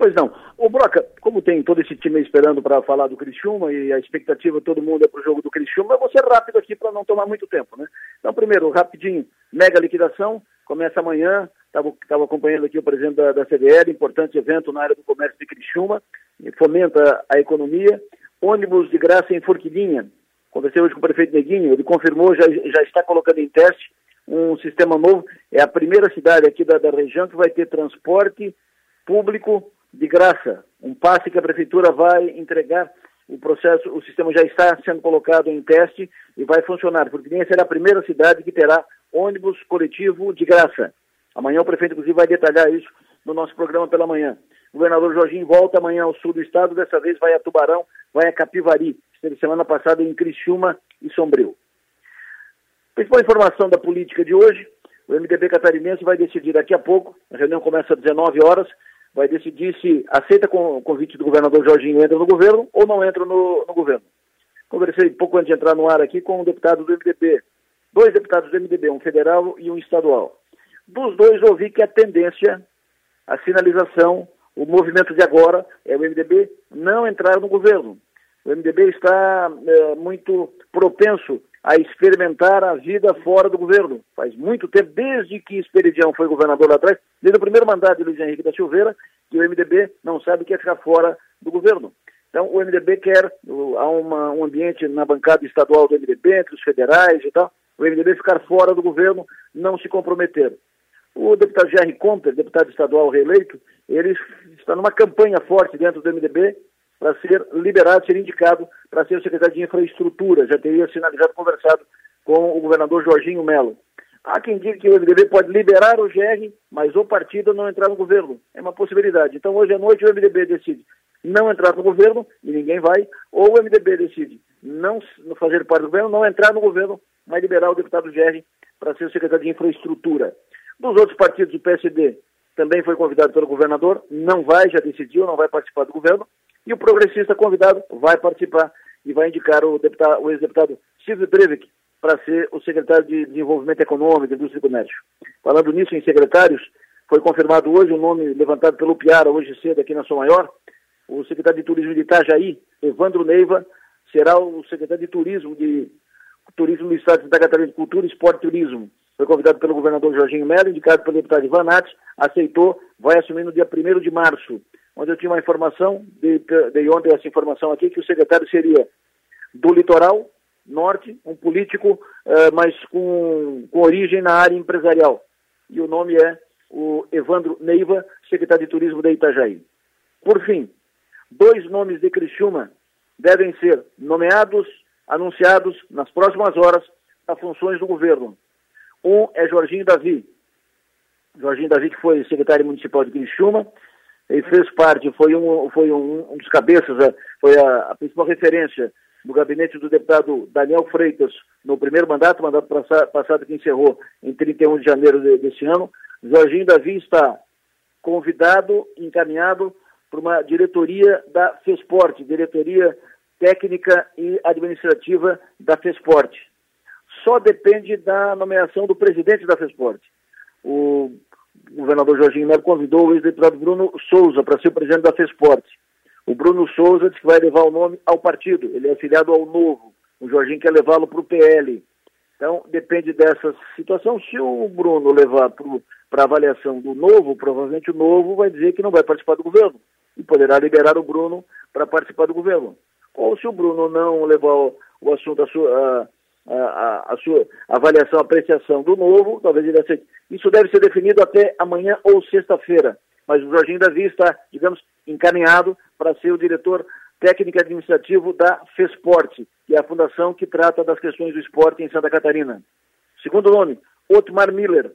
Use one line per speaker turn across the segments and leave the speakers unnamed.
Pois não. O Broca, como tem todo esse time esperando para falar do Criciúma e a expectativa todo mundo é para o jogo do Criciúma, eu vou ser rápido aqui para não tomar muito tempo, né? Então, primeiro, rapidinho, mega liquidação, começa amanhã, estava acompanhando aqui o presidente da, da CDL, importante evento na área do comércio de Criciúma, fomenta a economia, ônibus de graça em Forquilinha, conversei hoje com o prefeito Neguinho, ele confirmou, já, já está colocando em teste um sistema novo, é a primeira cidade aqui da, da região que vai ter transporte público de graça, um passe que a prefeitura vai entregar. O processo, o sistema já está sendo colocado em teste e vai funcionar. Forquilinha será a primeira cidade que terá ônibus coletivo de graça. Amanhã o prefeito, inclusive, vai detalhar isso no nosso programa pela manhã. O governador Jorginho volta amanhã ao sul do estado, dessa vez vai a Tubarão, vai a Capivari. Esteve semana passada em Criciúma e Sombrio. Principal informação da política de hoje, o MDB catarinense vai decidir daqui a pouco, a reunião começa às 19 horas, vai decidir se aceita o convite do governador Jorginho entra no governo ou não entra no, no governo. Conversei pouco antes de entrar no ar aqui com um deputado do MDB, dois deputados do MDB, um federal e um estadual. Dos dois ouvi que a tendência, a sinalização, o movimento de agora é o MDB não entrar no governo. O MDB está é, muito propenso a experimentar a vida fora do governo. Faz muito tempo, desde que Esperidião foi governador lá atrás, desde o primeiro mandato de Luiz Henrique da Silveira, que o MDB não sabe o que é ficar fora do governo. Então, o MDB quer, há uma, um ambiente na bancada estadual do MDB, entre os federais e tal, o MDB ficar fora do governo, não se comprometer. O deputado Jerry Comper, deputado estadual reeleito, ele está numa campanha forte dentro do MDB para ser liberado, ser indicado para ser o secretário de Infraestrutura. Já teria sinalizado, conversado com o governador Jorginho Melo. Há quem diga que o MDB pode liberar o GR, mas o partido não entrar no governo. É uma possibilidade. Então, hoje à noite, o MDB decide não entrar no governo, e ninguém vai, ou o MDB decide não fazer parte do governo, não entrar no governo, mas liberar o deputado GR para ser o secretário de Infraestrutura. Dos outros partidos, o PSD também foi convidado pelo governador, não vai, já decidiu, não vai participar do governo. E o progressista convidado vai participar e vai indicar o, deputado, o ex-deputado Silvio Breivik para ser o secretário de Desenvolvimento Econômico, Indústria e Comércio. Falando nisso em secretários, foi confirmado hoje o um nome levantado pelo Piara hoje cedo aqui na Sua Maior. O secretário de Turismo de Itajaí, Evandro Neiva, será o secretário de Turismo de Turismo do Estado de Santa Catarina de Cultura, Esporte e Turismo. Foi convidado pelo governador Jorginho Melo, indicado pelo deputado Ivan Nates, aceitou, vai assumir no dia 1 de março onde eu tinha uma informação, dei, dei ontem essa informação aqui, que o secretário seria do litoral norte, um político, uh, mas com, com origem na área empresarial. E o nome é o Evandro Neiva, secretário de Turismo da Itajaí. Por fim, dois nomes de Criciúma devem ser nomeados, anunciados nas próximas horas a funções do governo. Um é Jorginho Davi. Jorginho Davi, que foi secretário municipal de Criciúma, ele fez parte, foi um, foi um, um dos cabeças, é, foi a, a, principal referência do gabinete do deputado Daniel Freitas no primeiro mandato, mandato passado que encerrou em 31 de janeiro de, desse ano. Jorginho Davi está convidado, encaminhado para uma diretoria da FESPORT, diretoria técnica e administrativa da FESPORT. Só depende da nomeação do presidente da FESPORT. O o governador Jorginho Melo convidou o ex-deputado Bruno Souza para ser o presidente da FESPORT. O Bruno Souza disse que vai levar o nome ao partido, ele é afiliado ao Novo. O Jorginho quer levá-lo para o PL. Então, depende dessa situação. Se o Bruno levar para avaliação do Novo, provavelmente o Novo vai dizer que não vai participar do governo e poderá liberar o Bruno para participar do governo. Ou se o Bruno não levar o, o assunto à sua, a, a, a, sua avaliação, apreciação do Novo, talvez ele aceite. Isso deve ser definido até amanhã ou sexta-feira. Mas o Jorginho Davi está, digamos, encaminhado para ser o diretor técnico administrativo da FESPORT, que é a fundação que trata das questões do esporte em Santa Catarina. Segundo nome, Otmar Miller,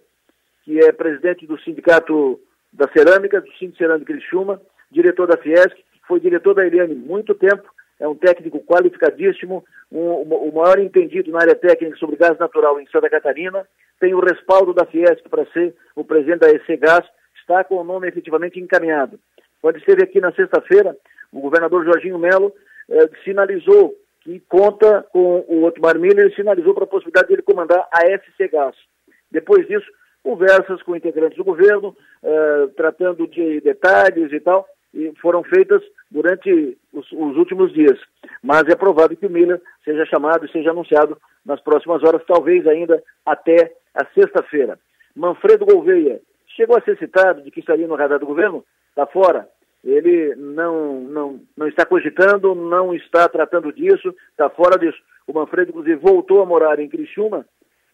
que é presidente do Sindicato da Cerâmica, do Sindicato Cerâmica Criciúma, diretor da Fiesc, foi diretor da Eliane muito tempo, é um técnico qualificadíssimo, um, o maior entendido na área técnica sobre gás natural em Santa Catarina, tem o respaldo da Fiesc para ser o presidente da EC Gás, está com o nome efetivamente encaminhado. Quando esteve aqui na sexta-feira, o governador Jorginho Melo eh, sinalizou que conta com o Otmar Miller e sinalizou para a possibilidade de ele comandar a SC Gás. Depois disso, conversas com integrantes do governo, eh, tratando de detalhes e tal, foram feitas durante os, os, últimos dias. Mas é provável que o Miller seja chamado e seja anunciado nas próximas horas, talvez ainda até a sexta-feira. Manfredo Gouveia chegou a ser citado de que estaria no radar do governo, está fora. Ele não, não, não está cogitando, não está tratando disso, está fora disso. O Manfredo, inclusive, voltou a morar em Criciúma,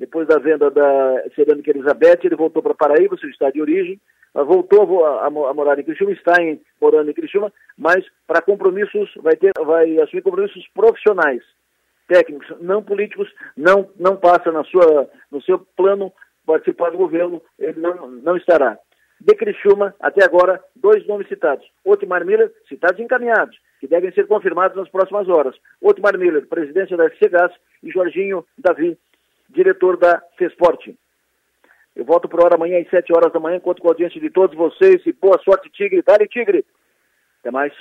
depois da venda da Cerâmica Elizabeth, ele voltou para Paraíba, seu estado de origem, voltou a, a, a, morar em Criciúma, está em, morando em Criciúma, mas para compromissos, vai, ter, vai assumir compromissos profissionais, técnicos, não políticos, não, não passa na sua, no seu plano participar do governo, ele não, não estará. De Criciúma, até agora, dois nomes citados. Otmar Miller, citados e encaminhados, que devem ser confirmados nas próximas horas. Otmar Miller, presidência da Gás, e Jorginho Davi, diretor da FESPORT. Eu volto para hora amanhã às 7 horas da manhã, conto com a audiência de todos vocês e boa sorte, Tigre. Dale, Tigre! Até mais.